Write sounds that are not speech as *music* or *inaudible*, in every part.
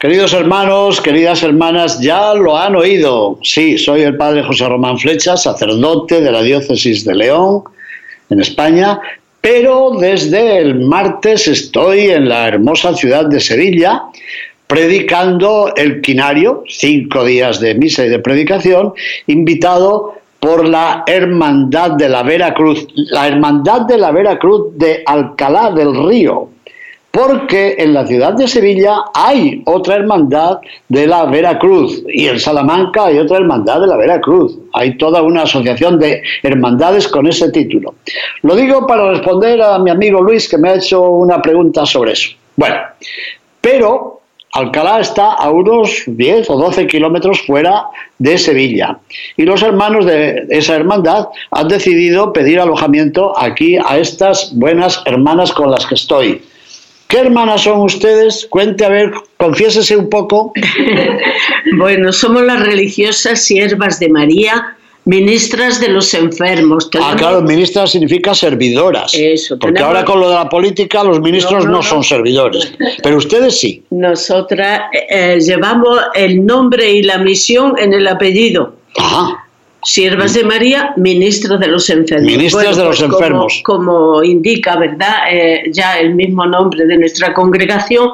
Queridos hermanos, queridas hermanas, ya lo han oído. Sí, soy el padre José Román Flecha, sacerdote de la diócesis de León, en España, pero desde el martes estoy en la hermosa ciudad de Sevilla predicando el quinario, cinco días de misa y de predicación, invitado por la Hermandad de la Veracruz, la Hermandad de la Veracruz de Alcalá del Río, porque en la ciudad de Sevilla hay otra hermandad de la Veracruz y en Salamanca hay otra hermandad de la Veracruz. Hay toda una asociación de hermandades con ese título. Lo digo para responder a mi amigo Luis que me ha hecho una pregunta sobre eso. Bueno, pero Alcalá está a unos 10 o 12 kilómetros fuera de Sevilla y los hermanos de esa hermandad han decidido pedir alojamiento aquí a estas buenas hermanas con las que estoy ¿Qué hermanas son ustedes? Cuente, a ver, confiésese un poco. *laughs* bueno, somos las religiosas siervas de María, ministras de los enfermos. Ah, claro, ministras significa servidoras. Eso, porque ahora con lo de la política los ministros no, son servidores, pero ustedes sí. Nosotras eh, llevamos el nombre y la misión en el apellido. Ajá. Siervas de María, ministros de los enfermos. Ministras de los pues enfermos. Como, indica, ¿verdad? Eh, ya el mismo nombre de nuestra congregación,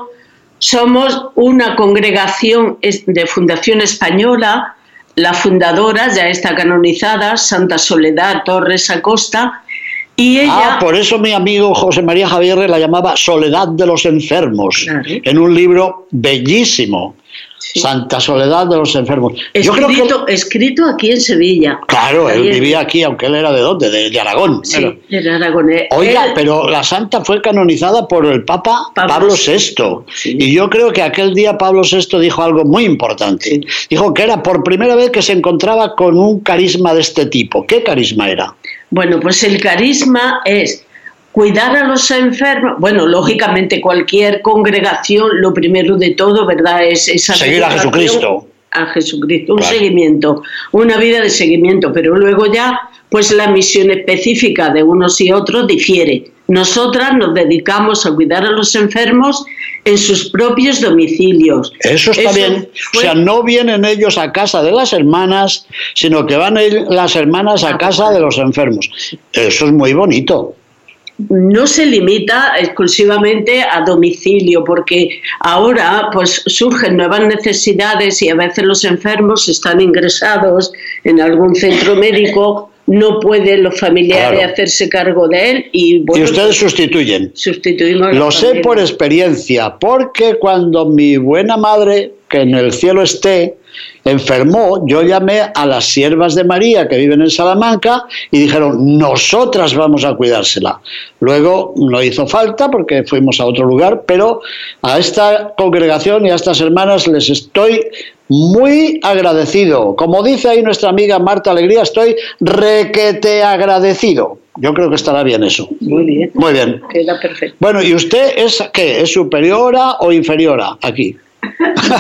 somos una congregación de Fundación Española. La fundadora ya está canonizada, Santa Soledad Torres Acosta. Y ella, ah, por eso mi amigo José María Javier la llamaba Soledad de los Enfermos, en un libro bellísimo Santa Soledad de los Enfermos. Escrito, Yo creo que... escrito aquí en Sevilla. Claro, él vivía aquí, aunque él era de dónde, de, Aragón. Sí, era Aragón. Oiga, pero la santa fue canonizada por el Papa Pablo, VI. Y yo creo que aquel día Pablo VI dijo algo muy importante. Dijo que era por primera vez que se encontraba con un carisma de este tipo. ¿Qué carisma era? Bueno, pues el carisma es cuidar a los enfermos, bueno, lógicamente cualquier congregación, lo primero de todo, ¿verdad? Es seguir a Jesucristo. A Jesucristo, un seguimiento, una vida de seguimiento, pero luego ya, pues la misión específica de unos y otros difiere. Nosotras nos dedicamos a cuidar a los enfermos en sus propios domicilios. Eso está bien. O sea, no vienen ellos a casa de las hermanas, sino que van las hermanas a casa de los enfermos. Eso es muy bonito no se limita exclusivamente a domicilio, porque ahora pues surgen nuevas necesidades y a veces los enfermos están ingresados en algún centro médico, no pueden los familiares hacerse cargo de él y, y ustedes sustituyen. Sustituimos. Lo sé por experiencia, porque cuando mi buena madre, que en el cielo esté, enfermó, yo llamé a las siervas de María que viven en Salamanca y dijeron, nosotras vamos a cuidársela. Luego no hizo falta porque fuimos a otro lugar, pero a esta congregación y a estas hermanas les estoy muy agradecido. Como dice ahí nuestra amiga Marta Alegría, estoy requete agradecido. Yo creo que estará bien eso. Muy bien. Muy bien. Queda perfecto. Bueno, ¿y usted es qué? ¿Es superiora o inferiora aquí?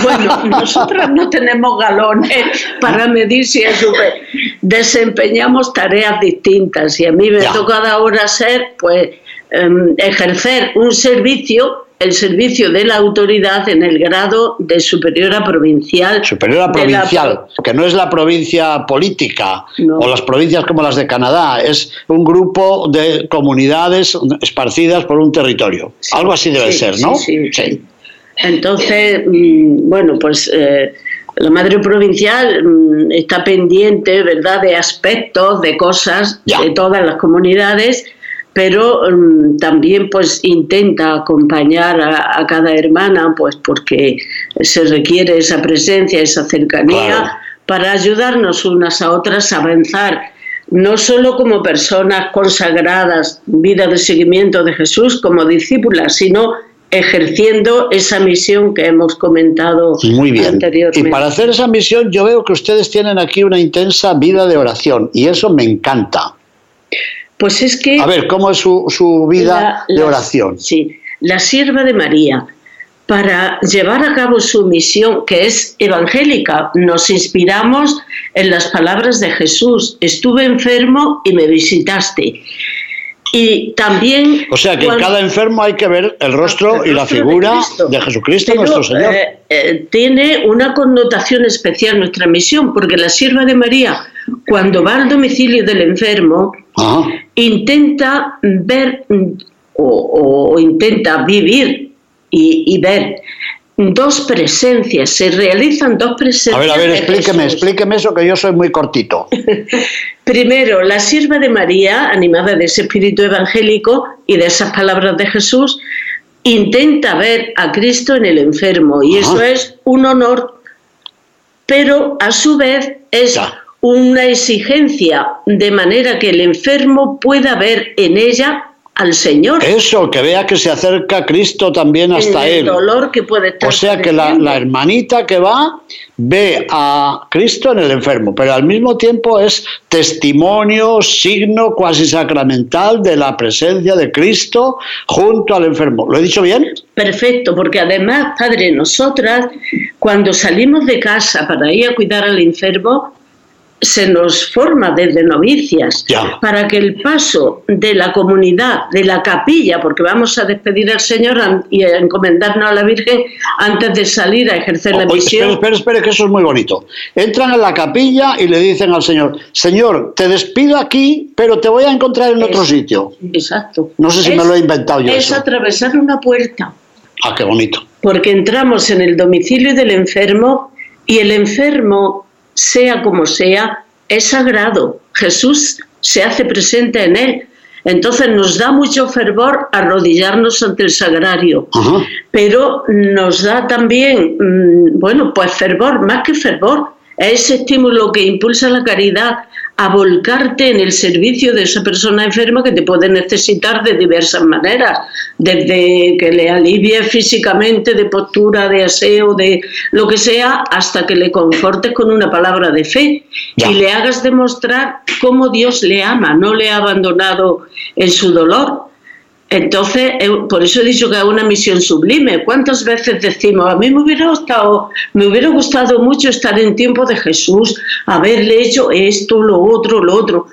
Bueno, *laughs* nosotros no tenemos galones para medir si es super. Desempeñamos tareas distintas y a mí me toca ahora ser, pues, em, ejercer un servicio el servicio de la autoridad en el grado de superiora provincial. Superiora provincial, que no es la provincia política o las provincias como las de Canadá, es un grupo de comunidades esparcidas por un territorio. Algo así debe ser, ¿no? sí. sí. Entonces, mm, bueno, pues eh, la madre provincial mm, está pendiente, ¿verdad?, de aspectos, de cosas de todas las comunidades, pero mm, también pues intenta acompañar a, cada hermana, pues porque se requiere esa presencia, esa cercanía, para ayudarnos unas a otras a avanzar no solo como personas consagradas, vida de seguimiento de Jesús, como discípulas, sino ejerciendo esa misión que hemos comentado Muy bien. anteriormente. Y para hacer esa misión yo veo que ustedes tienen aquí una intensa vida de oración y eso me encanta. Pues es que... A ver, ¿cómo es su, su vida la- de oración? Sí, la sierva de María, para llevar a cabo su misión, que es evangélica, nos inspiramos en las palabras de Jesús. Estuve enfermo y me visitaste. Y también... O sea que en cuando- cada enfermo hay que ver el rostro el y la de figura de, Jesucristo Pero, nuestro Señor. eh, eh, tiene una connotación especial nuestra misión, porque la sierva de María, cuando va al domicilio del enfermo, Ajá. intenta ver o, o intenta vivir y, y ver dos presencias, se realizan dos presencias. A ver, a ver, explíqueme, explíqueme eso que yo soy muy cortito. *laughs* Primero, la sierva de María, animada de ese espíritu evangélico y de esas palabras de Jesús, intenta ver a Cristo en el enfermo y Ajá. eso es un honor, pero a su vez es Ya. una exigencia de manera que el enfermo pueda ver en ella al Señor. Eso, que vea que se acerca Cristo también hasta en el él. dolor que puede estar O sea que la, la hermanita que va ve a Cristo en el enfermo, pero al mismo tiempo es testimonio, signo cuasi sacramental de la presencia de Cristo junto al enfermo. ¿Lo he dicho bien? Perfecto, porque además, padre, nosotras cuando salimos de casa para ir a cuidar al enfermo, se nos forma desde novicias Ya. para que el paso de la comunidad, de la capilla, porque vamos a despedir al Señor y a encomendarnos a la Virgen antes de salir a ejercer la misión. espere, espere, que eso es muy bonito. Entran en la capilla y le dicen al Señor, Señor, te despido aquí, pero te voy a encontrar en otro Es- sitio. Exacto. No sé si me lo he inventado yo Es eso. atravesar una puerta. Ah, qué bonito. porque entramos en el domicilio del enfermo y el enfermo, sea como sea, es sagrado. Jesús se hace presente en él. Entonces nos da mucho fervor arrodillarnos ante el sagrario, pero nos da también, mm, bueno, pues fervor, más que fervor, es ese estímulo que impulsa la caridad a volcarte en el servicio de esa persona enferma que te puede necesitar de diversas maneras, desde que le alivie físicamente, de postura, de aseo, de lo que sea, hasta que le confortes con una palabra de fe Ya. y le hagas demostrar cómo Dios le ama, no le ha abandonado en su dolor. Entonces, por eso he dicho que es una misión sublime. ¿Cuántas veces decimos, a mí me hubiera gustado, me hubiera gustado mucho estar en tiempo de Jesús, haberle hecho esto, lo otro, lo otro?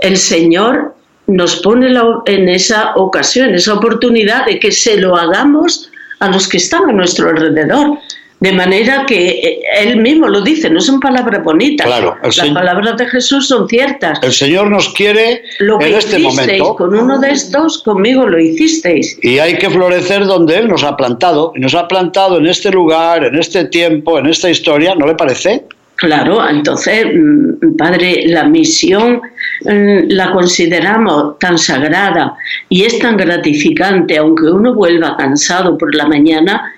El Señor nos pone en esa ocasión, esa oportunidad de que se lo hagamos a los que están a nuestro alrededor. De manera que eh, Él mismo lo dice, no son palabras bonitas. Claro, Las Señor- palabras de Jesús son ciertas. El Señor nos quiere Lo que en este momento. con uno de estos, conmigo lo hicisteis. Y hay que florecer donde Él nos ha plantado. Y nos ha plantado en este lugar, en este tiempo, en esta historia, ¿no le parece? Claro, entonces, mm, padre, la misión mm, la consideramos tan sagrada y es tan gratificante, aunque uno vuelva cansado por la mañana,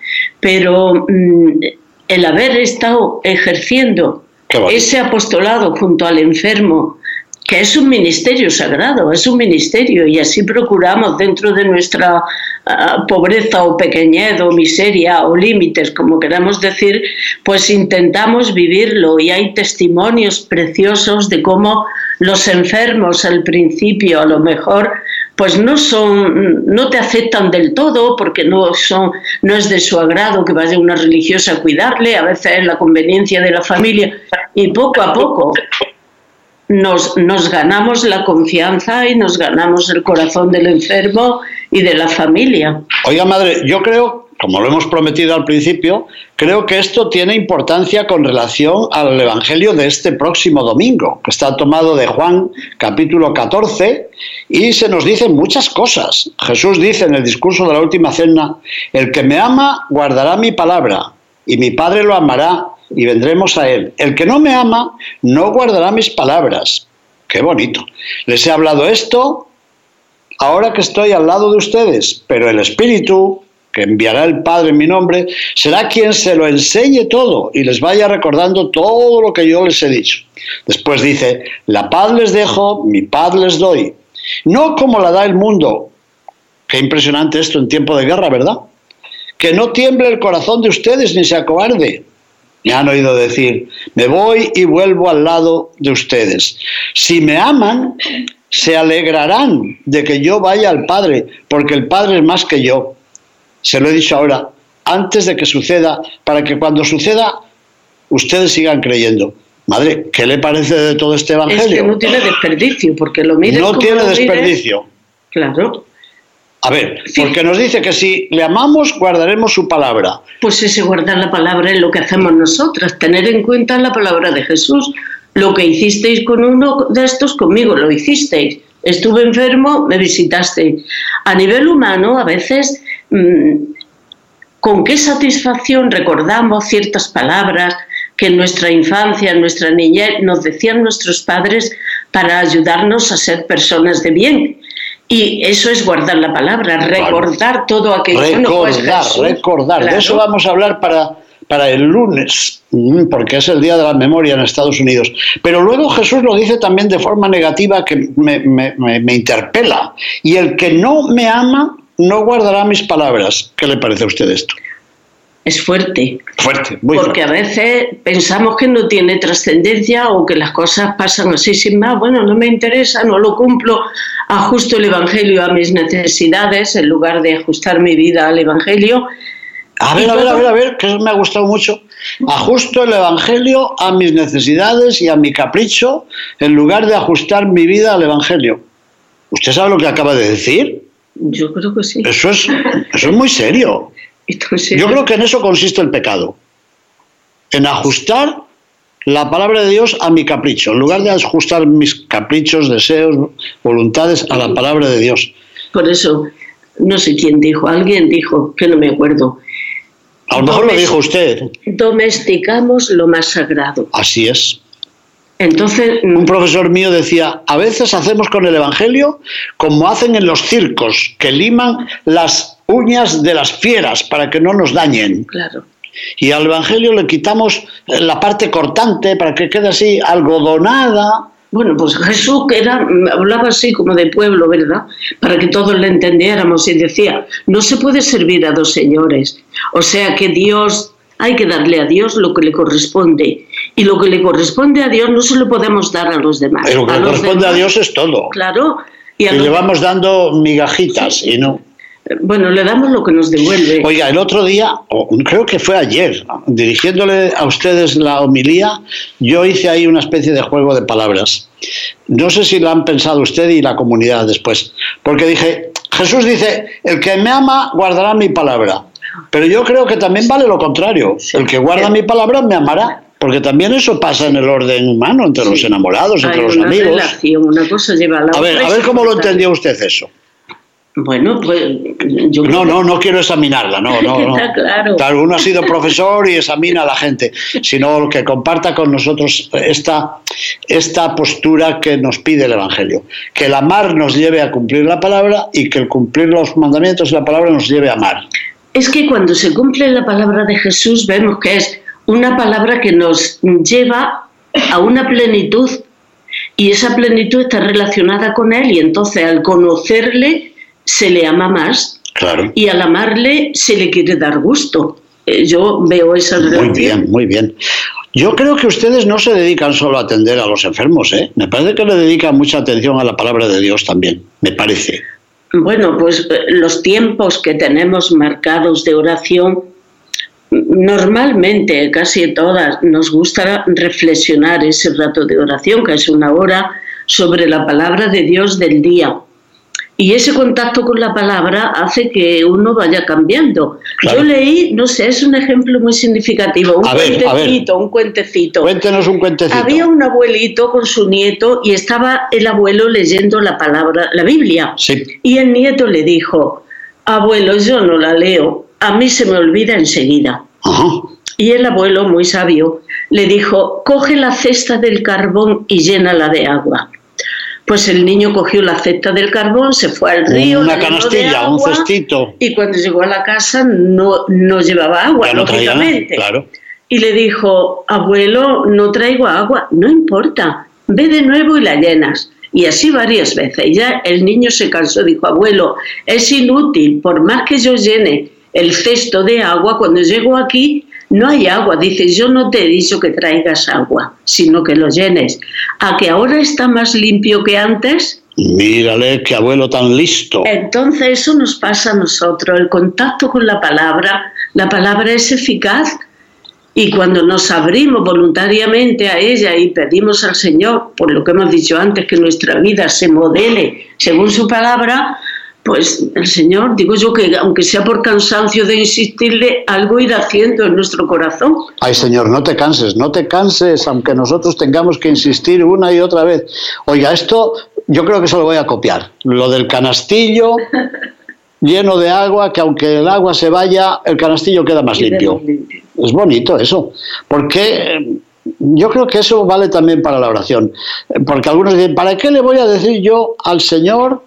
pero mm, el haber estado ejerciendo ese apostolado junto al enfermo, que es un ministerio sagrado, es un ministerio, y así procuramos dentro de nuestra ah, pobreza o pequeñez o miseria o límites, como queramos decir, pues intentamos vivirlo. Y hay testimonios preciosos de cómo los enfermos al principio a lo mejor pues no son no te aceptan del todo porque no son no es de su agrado que vaya una religiosa a cuidarle, a veces es la conveniencia de la familia y poco a poco nos, nos ganamos la confianza y nos ganamos el corazón del enfermo y de la familia. Oiga, madre, yo creo, como lo hemos prometido al principio, creo que esto tiene importancia con relación al Evangelio de este próximo domingo, que está tomado de Juan capítulo 14, y se nos dicen muchas cosas. Jesús dice en el discurso de la última cena, el que me ama guardará mi palabra, y mi Padre lo amará, y vendremos a él. El que no me ama no guardará mis palabras. Qué bonito. Les he hablado esto ahora que estoy al lado de ustedes, pero el Espíritu que enviará el Padre en mi nombre, será quien se lo enseñe todo y les vaya recordando todo lo que yo les he dicho. Después dice, la paz les dejo, mi paz les doy. No como la da el mundo. Qué impresionante esto en tiempo de guerra, ¿verdad? Que no tiemble el corazón de ustedes ni se acobarde. Me han oído decir, me voy y vuelvo al lado de ustedes. Si me aman, se alegrarán de que yo vaya al Padre, porque el Padre es más que yo. Se lo he dicho ahora, antes de que suceda, para que cuando suceda, ustedes sigan creyendo. Madre, ¿qué le parece de todo este evangelio? Es que no tiene desperdicio, porque lo mire. No tiene desperdicio. claro. A ver, porque nos dice que si le amamos, guardaremos su palabra. Pues ese guardar la palabra es lo que hacemos nosotras, tener en cuenta la palabra de Jesús. Lo que hicisteis con uno de estos, conmigo lo hicisteis. Estuve enfermo, me visitasteis. A nivel humano, a veces, con qué satisfacción recordamos ciertas palabras, que en nuestra infancia, en nuestra niñez, nos decían nuestros padres para ayudarnos a ser personas de bien. Y eso es guardar la palabra, recordar todo aquello. Pues recordar, recordar. De eso vamos a hablar para, para el lunes, mm, porque es el Día de la Memoria en Estados Unidos. Pero luego Jesús lo dice también de forma negativa que me, me, me interpela. Y el que no me ama no guardará mis palabras. ¿Qué le parece a usted esto? es fuerte. Fuerte, muy Porque a veces pensamos que no tiene trascendencia o que las cosas pasan así sin más. Bueno, no me interesa, no lo cumplo. Ajusto el Evangelio a mis necesidades en lugar de ajustar mi vida al Evangelio. A ver, a ver, a ver, a ver, que eso me ha gustado mucho. Ajusto el Evangelio a mis necesidades y a mi capricho en lugar de ajustar mi vida al Evangelio. ¿Usted sabe lo que acaba de decir? Yo creo que sí. Eso es, eso es muy *laughs* serio. Yo creo que en eso consiste el pecado, en ajustar la palabra de Dios a mi capricho, en lugar de ajustar mis caprichos, deseos, voluntades a la palabra de Dios. Por eso, no sé quién dijo, alguien dijo, que no me acuerdo. A lo mejor lo dijo usted. Domesticamos lo más sagrado. Así es. Entonces, un profesor mío decía, a veces hacemos con el Evangelio como hacen en los circos, que liman las uñas de las fieras para que no nos dañen. Claro. Y al Evangelio le quitamos la parte cortante para que quede así algodonada. Bueno, pues Jesús que era, hablaba así como de pueblo, ¿verdad? Para que todos le entendiéramos y decía, no se puede servir a dos señores. O sea que Dios, hay que darle a Dios lo que le corresponde. Y lo que le corresponde a Dios no se lo podemos dar a los demás. Lo que le corresponde a Dios es todo. Claro. Y, le vamos dando migajitas y no. Bueno, le damos lo que nos devuelve. Oiga, el otro día, creo que fue ayer, dirigiéndole a ustedes la homilía, yo hice ahí una especie de juego de palabras. No sé si lo han pensado usted y la comunidad después, porque dije, Jesús dice, el que me ama guardará mi palabra. Pero yo creo que también vale lo contrario. El que guarda mi palabra me amará. Porque también eso pasa en el orden humano, entre los enamorados, entre los amigos. una cosa lleva a la a ver, a ver cómo lo entendió usted eso. Bueno, pues yo No, no, no quiero examinarla, no, *laughs* no, no. claro. Uno ha sido profesor y examina a la gente, sino que comparta con nosotros esta, esta postura que nos pide el Evangelio. Que el amar nos lleve a cumplir la palabra y que el cumplir los mandamientos de la palabra nos lleve a amar. Es que cuando se cumple la palabra de Jesús vemos que es una palabra que nos lleva a una plenitud y esa plenitud está relacionada con Él y entonces al conocerle se le ama más y al amarle se le quiere dar gusto. Eh, yo veo esa relación. Muy bien, muy bien. Yo creo que ustedes no se dedican solo a atender a los enfermos, ¿eh? Me parece que le dedican mucha atención a la palabra de Dios también, me parece. Bueno, pues eh, los tiempos que tenemos marcados de oración, normalmente, casi todas, nos gusta reflexionar ese rato de oración, que es una hora, sobre la palabra de Dios del día. Y ese contacto con la palabra hace que uno vaya cambiando. Yo leí, no sé, es un ejemplo muy significativo, un cuentecito, un cuentecito. Cuéntenos un cuentecito. Había un abuelito con su nieto y estaba el abuelo leyendo la palabra, la Biblia. Sí. Y el nieto le dijo, abuelo, yo no la leo, a mí se me olvida enseguida. Y el abuelo, muy sabio, le dijo, coge la cesta del carbón y llénala de agua. Pues el niño cogió la cesta del carbón, se fue al río. Una canastilla, un cestito. Y cuando llegó a la casa no, no llevaba agua, lógicamente. claro. Y le dijo, abuelo, no traigo agua. No importa, ve de nuevo y la llenas. Y así varias veces. Y ya el niño se cansó, dijo, abuelo, es inútil, por más que yo llene el cesto de agua, cuando llego aquí no hay agua. Dice, yo no te he dicho que traigas agua, sino que lo llenes. ¿A que ahora está más limpio que antes? Mírale, qué abuelo tan listo. Entonces eso nos pasa a nosotros, el contacto con la palabra. La palabra es eficaz y cuando nos abrimos voluntariamente a ella y pedimos al Señor, por lo que hemos dicho antes, que nuestra vida se modele según su palabra, pues el Señor, digo yo que aunque sea por cansancio de insistirle, algo irá haciendo en nuestro corazón. Ay Señor, no te canses, no te canses, aunque nosotros tengamos que insistir una y otra vez. Oiga, esto yo creo que se lo voy a copiar. Lo del canastillo *laughs* lleno de agua, que aunque el agua se vaya, el canastillo queda más limpio. Es bonito eso, porque eh, yo creo que eso vale también para la oración. Porque algunos dicen, ¿para qué le voy a decir yo al Señor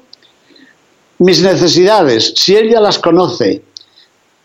mis necesidades si Él ya las conoce?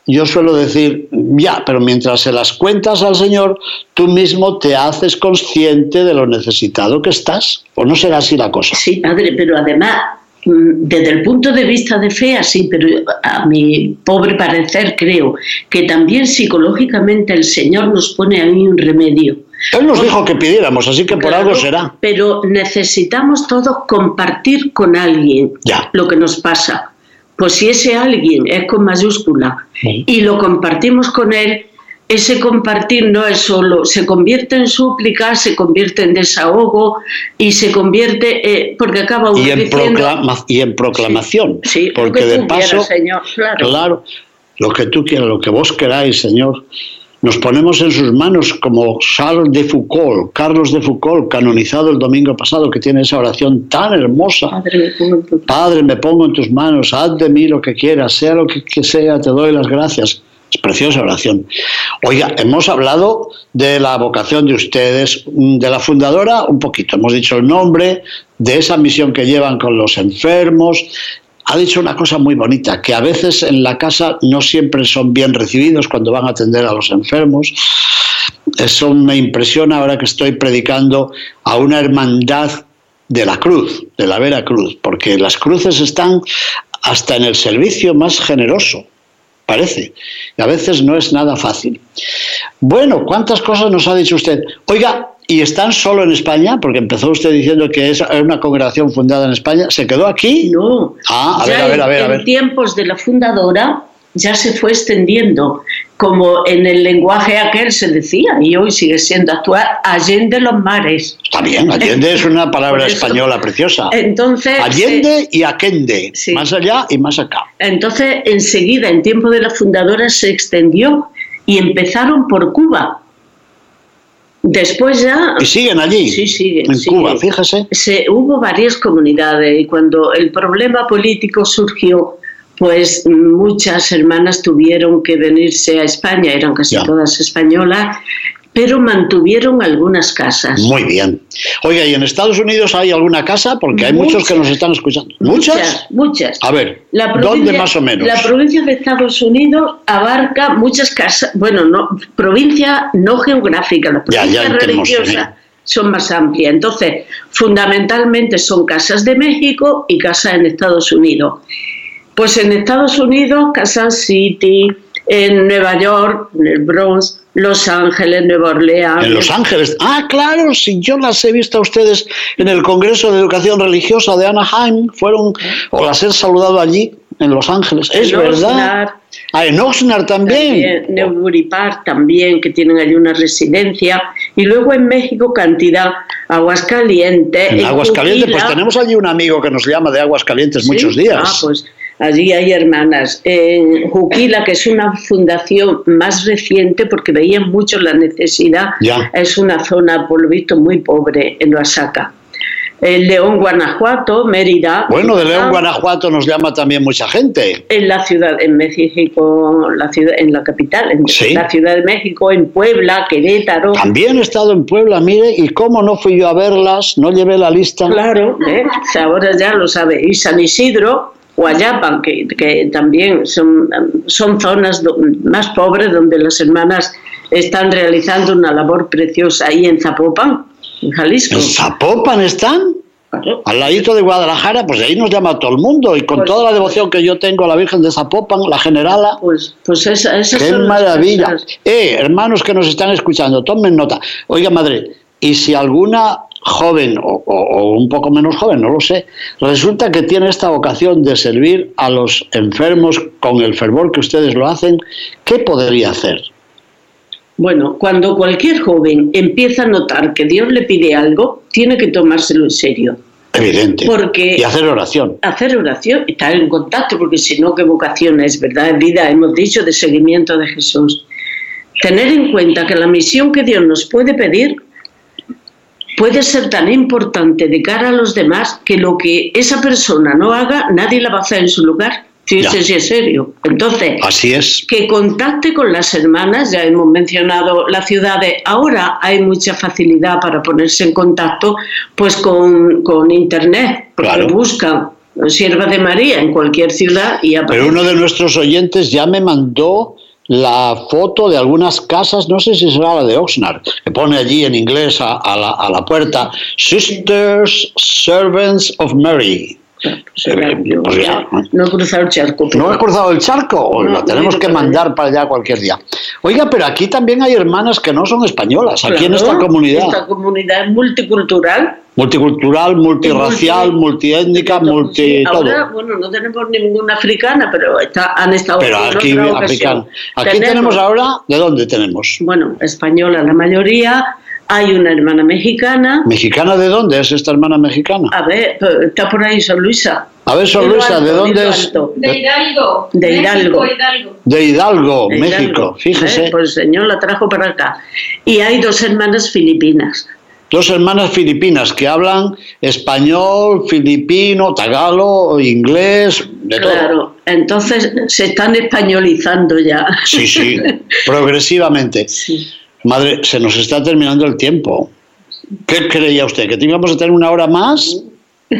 Yo suelo decir, ya, pero mientras se las cuentas al Señor, tú mismo te haces consciente de lo necesitado que estás. ¿O no será así la cosa? Sí, padre, pero además Mm, desde el punto de vista de fe, así, pero a mi pobre parecer creo que también psicológicamente el Señor nos pone ahí un remedio. Él nos dijo que pidiéramos, así que por algo será. Pero necesitamos todos compartir con alguien lo que nos pasa. Pues si ese alguien es con mayúscula y lo compartimos con él, ese compartir no es solo, se convierte en súplica, se convierte en desahogo y se convierte, eh, porque acaba uno y en, y en proclamación, sí, porque de paso, señor, claro. claro, lo que tú quieras, lo que vos queráis, Señor, nos ponemos en sus manos como Charles de Foucault, Carlos de Foucault, canonizado el domingo pasado, que tiene esa oración tan hermosa. Padre, me pongo en tus manos, haz de mí lo que quieras, sea lo que sea, te doy las gracias. Es preciosa oración. Oiga, hemos hablado de la vocación de ustedes, de la fundadora, un poquito. Hemos dicho el nombre, de esa misión que llevan con los enfermos. Ha dicho una cosa muy bonita, que a veces en la casa no siempre son bien recibidos cuando van a atender a los enfermos. Eso me impresiona ahora que estoy predicando a una hermandad de la cruz, de la vera cruz, porque las cruces están hasta en el servicio más generoso parece. Y a veces no es nada fácil. Bueno, ¿cuántas cosas nos ha dicho usted? Oiga, ¿y están solo en España? Porque empezó usted diciendo que es una congregación fundada en España. ¿Se quedó aquí? No. Ah, a ver, a ver, a ver. En tiempos de la fundadora ya se fue extendiendo como en el lenguaje aquel se decía, y hoy sigue siendo actual, Allende los mares. Está bien, Allende es una *laughs* palabra española preciosa. Entonces, Allende y Aquende, más allá y más acá. Entonces, enseguida, en tiempo de la fundadora, se extendió y empezaron por Cuba. Después ya... ¿Y siguen allí? Sí, siguen. En Cuba, fíjese. Se, hubo varias comunidades y cuando el problema político surgió, pues muchas hermanas tuvieron que venirse a España, eran casi todas españolas, pero mantuvieron algunas casas. Muy bien. Oiga, ¿y en Estados Unidos hay alguna casa? Porque hay muchos que nos están escuchando. ¿Muchas? Muchas. A ver, ¿dónde más o menos? La provincia de Estados Unidos abarca muchas casas, bueno, no provincia no geográfica, la provincia religiosa. Son más amplias. Entonces, fundamentalmente son casas de México y casas en Estados Unidos. Pues en Estados Unidos, Kansas City, en Nueva York, en el Bronx, Los Ángeles, Nueva Orleans. En Los Ángeles. Ah, claro, si yo las he visto a ustedes en el Congreso de Educación Religiosa de Anaheim, fueron, o las he saludado allí, en Los Ángeles. Es verdad. Ah, en Oxnard también. también Newbury Park también, que tienen allí una residencia. Y luego en México, cantidad, Aguascalientes. En Aguascalientes, pues tenemos allí un amigo que nos llama de Aguascalientes muchos días. Ah, pues Allí hay hermanas. En Juquila, que es una fundación más reciente porque veían mucho la necesidad, es una zona, por lo visto, muy pobre en Oaxaca. León, Guanajuato, Mérida. Bueno, de León, Guanajuato nos llama también mucha gente. En la ciudad, en México, la ciudad, en la capital, en la Ciudad de México, en Puebla, Querétaro. También he estado en Puebla, mire, y cómo no fui yo a verlas, no llevé la lista. Claro, ¿eh? ahora ya lo sabe. Y San Isidro, Guayapan, que, que también son, son zonas más pobres donde las hermanas están realizando una labor preciosa ahí en Zapopan en Jalisco. ¿En Zapopan están? Al ladito de Guadalajara, pues ahí nos llama todo el mundo y con pues toda la devoción que yo tengo a la Virgen de Zapopan, la generala. Pues, pues esa, esa ¡Qué maravilla! Eh, hermanos que nos están escuchando, tomen nota. Oiga, madre, y si alguna joven o, o, un poco menos joven, no lo sé, resulta que tiene esta vocación de servir a los enfermos con el fervor que ustedes lo hacen, ¿qué podría hacer? Bueno, cuando cualquier joven empieza a notar que Dios le pide algo, tiene que tomárselo en serio. Evidente. Porque y hacer oración. Hacer oración, estar en contacto, porque si no, ¿qué vocación es? ¿Verdad? Vida, hemos dicho, de seguimiento de Jesús. Tener en cuenta que la misión que Dios nos puede pedir puede ser tan importante de cara a los demás que lo que esa persona no haga, nadie la va a hacer en su lugar. Sí, sí, es serio. Entonces, Así es. que contacte con las hermanas, ya hemos mencionado la ciudad de ahora hay mucha facilidad para ponerse en contacto pues con, con internet, porque buscan Sierva de María en cualquier ciudad y Pero uno de nuestros oyentes ya me mandó la foto de algunas casas, no sé si será la de Oxnard, que pone allí en inglés a, la, a la puerta Sisters Servants of Mary. Pues no he cruzado el charco. ¿No he cruzado el charco? lo tenemos que mandar para allá cualquier día. Oiga, pero aquí también hay hermanas que no son españolas, aquí en esta comunidad. Esta comunidad es multicultural. Multicultural, multirracial, multiétnica, multi. Ahora, bueno, no tenemos ninguna africana, pero está, han estado. Pero aquí. Aquí tenemos ahora, ¿de dónde tenemos? Bueno, española la mayoría, hay una hermana mexicana. ¿Mexicana de dónde es esta hermana mexicana? A ver, está por ahí Son Luisa. A ver, Son Luisa, ¿de dónde es? De Hidalgo. De Hidalgo. De Hidalgo, México, fíjese. Pues el Señor la trajo para acá. Y hay dos hermanas filipinas. Dos hermanas filipinas que hablan español, filipino, tagalo, inglés, de todo. Claro, entonces se están españolizando ya. Sí, sí, *laughs* progresivamente. Sí. Madre, se nos está terminando el tiempo. ¿Qué creía usted? ¿Que teníamos que tener una hora más? *laughs*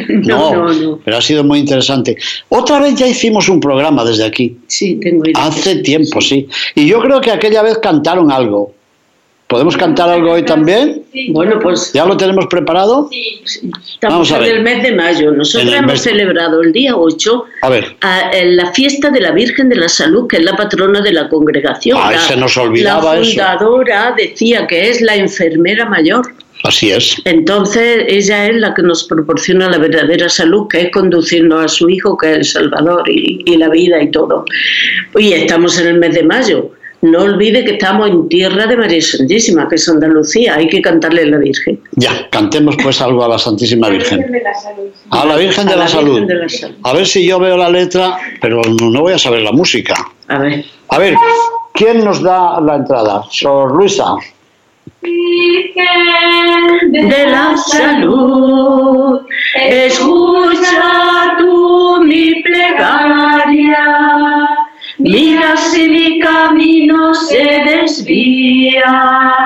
No, no, pero ha sido muy interesante. Otra vez ya hicimos un programa desde aquí. Sí, tengo idea. Hace tiempo, sí. Y yo creo que aquella vez cantaron algo. ¿Podemos cantar algo hoy también? Sí. Bueno, pues. ¿Ya lo tenemos preparado? Sí. Estamos en el mes de mayo. Nosotros hemos celebrado el día 8 a ver. la fiesta de la Virgen de la Salud, que es la patrona de la congregación. Ay, se nos olvidaba eso. La fundadora decía que es la enfermera mayor. Así es. Entonces, ella es la que nos proporciona la verdadera salud, que es conducirnos a su hijo, que es el Salvador, y, y la vida y todo. Y estamos en el mes de mayo no olvide que estamos en tierra de María Santísima, que es Andalucía, hay que cantarle a la Virgen. Ya, cantemos pues algo a la Santísima Virgen. A la Virgen de, la, salud. A ver si yo veo la letra, pero no voy a saber la música. A ver. A ver, ¿quién nos da la entrada? Sor Luisa. Virgen de la salud, escucha tú mi plegaria Mira si mi camino se desvía,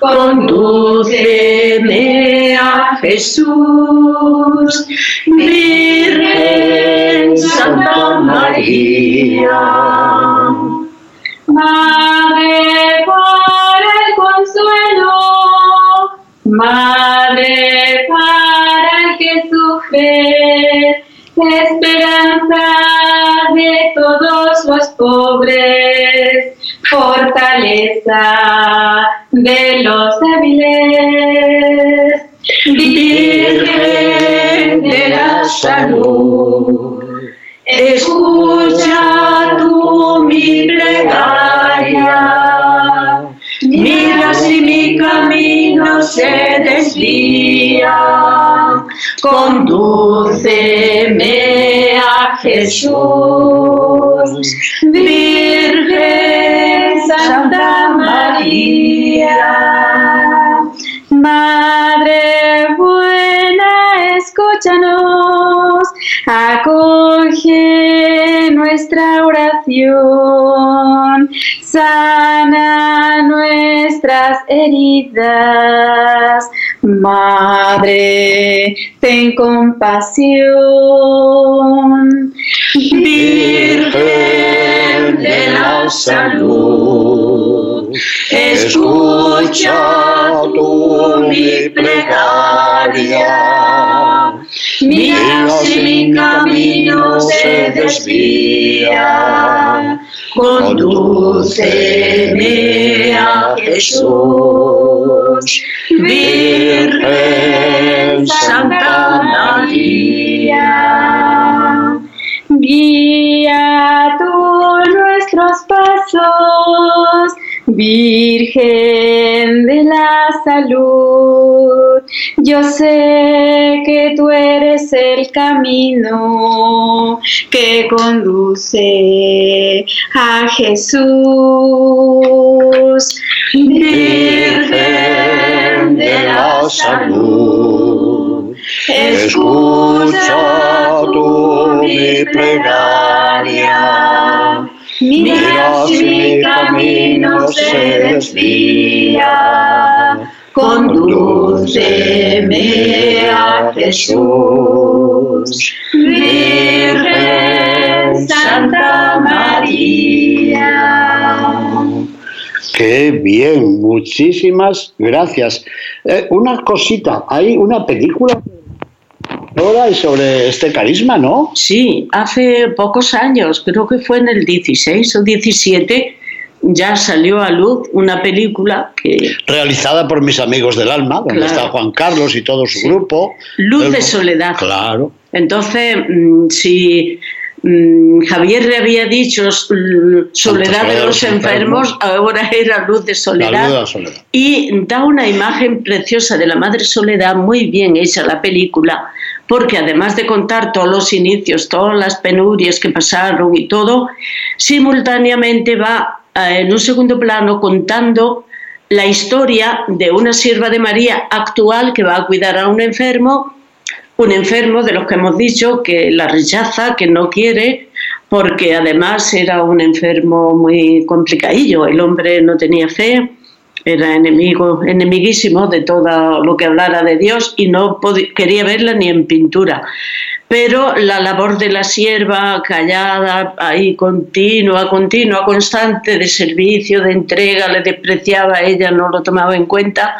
condúceme a Jesús, Virgen Santa María. Madre para el consuelo, Madre para el que sufre, esperanza todos los pobres, fortaleza Jesús. Virgen Santa María, Madre buena, escúchanos, acoge nuestra oración, sana nuestras heridas. Madre, ten compasión. Salud, escucha tu mi plegaria. Mira si mi camino se desvía, condúceme a Jesús. Virgen Santa María, guía tú nuestros pasos, Virgen de la salud. Yo sé que tú eres el camino que conduce a Jesús. Virgen de la salud, escucha tu mi plegaria. Mira si mi camino se desvía, condúceme a Jesús. Virgen Santa María. Qué bien, muchísimas gracias. Eh, una cosita, hay una película ahora sobre este carisma, ¿no? Sí, hace pocos años, creo que fue en el 16 o 17, ya salió a luz una película que... Realizada por mis amigos del alma, donde Claro. está Juan Carlos y todo su grupo. Luz de soledad. Claro. Entonces, mm, si mm, Javier le había dicho soledad de los enfermos, ahora era luz de soledad. luz de soledad. Y da una imagen preciosa de la Madre Soledad, muy bien hecha la película, porque además de contar todos los inicios, todas las penurias que pasaron y todo, simultáneamente va eh, en un segundo plano contando la historia de una sierva de María actual que va a cuidar a un enfermo, un enfermo de los que hemos dicho que la rechaza, que no quiere, porque además era un enfermo muy complicadillo, el hombre no tenía fe, era enemigo, enemiguísimo de todo lo que hablara de Dios y no quería verla ni en pintura. Pero la labor de la sierva callada, ahí continua, continua, constante, de servicio, de entrega, le despreciaba, ella no lo tomaba en cuenta,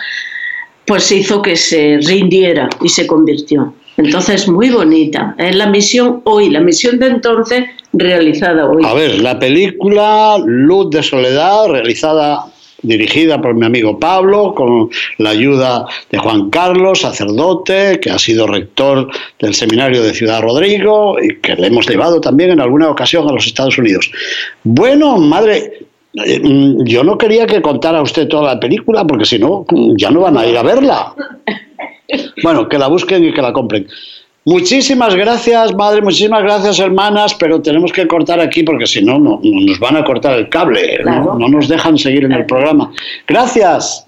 pues hizo que se rindiera y se convirtió. Entonces, muy bonita. Es la misión hoy, la misión de entonces realizada hoy. A ver, la película Luz de Soledad, realizada, dirigida por mi amigo Pablo, con la ayuda de Juan Carlos, sacerdote, que ha sido rector del seminario de Ciudad Rodrigo y que le hemos llevado también en alguna ocasión a los Estados Unidos. Bueno, madre, eh, mm, yo no quería que contara usted toda la película, porque si no, mm, ya no van a ir a verla. *laughs* Bueno, que la busquen y que la compren. Muchísimas gracias, madre, muchísimas gracias, hermanas, pero tenemos que cortar aquí porque si no, no no nos van a cortar el cable, Claro. no, no nos dejan seguir en el programa. Gracias.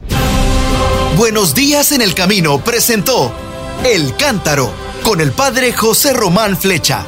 Buenos días en el camino presentó El Cántaro con el padre José Román Flecha.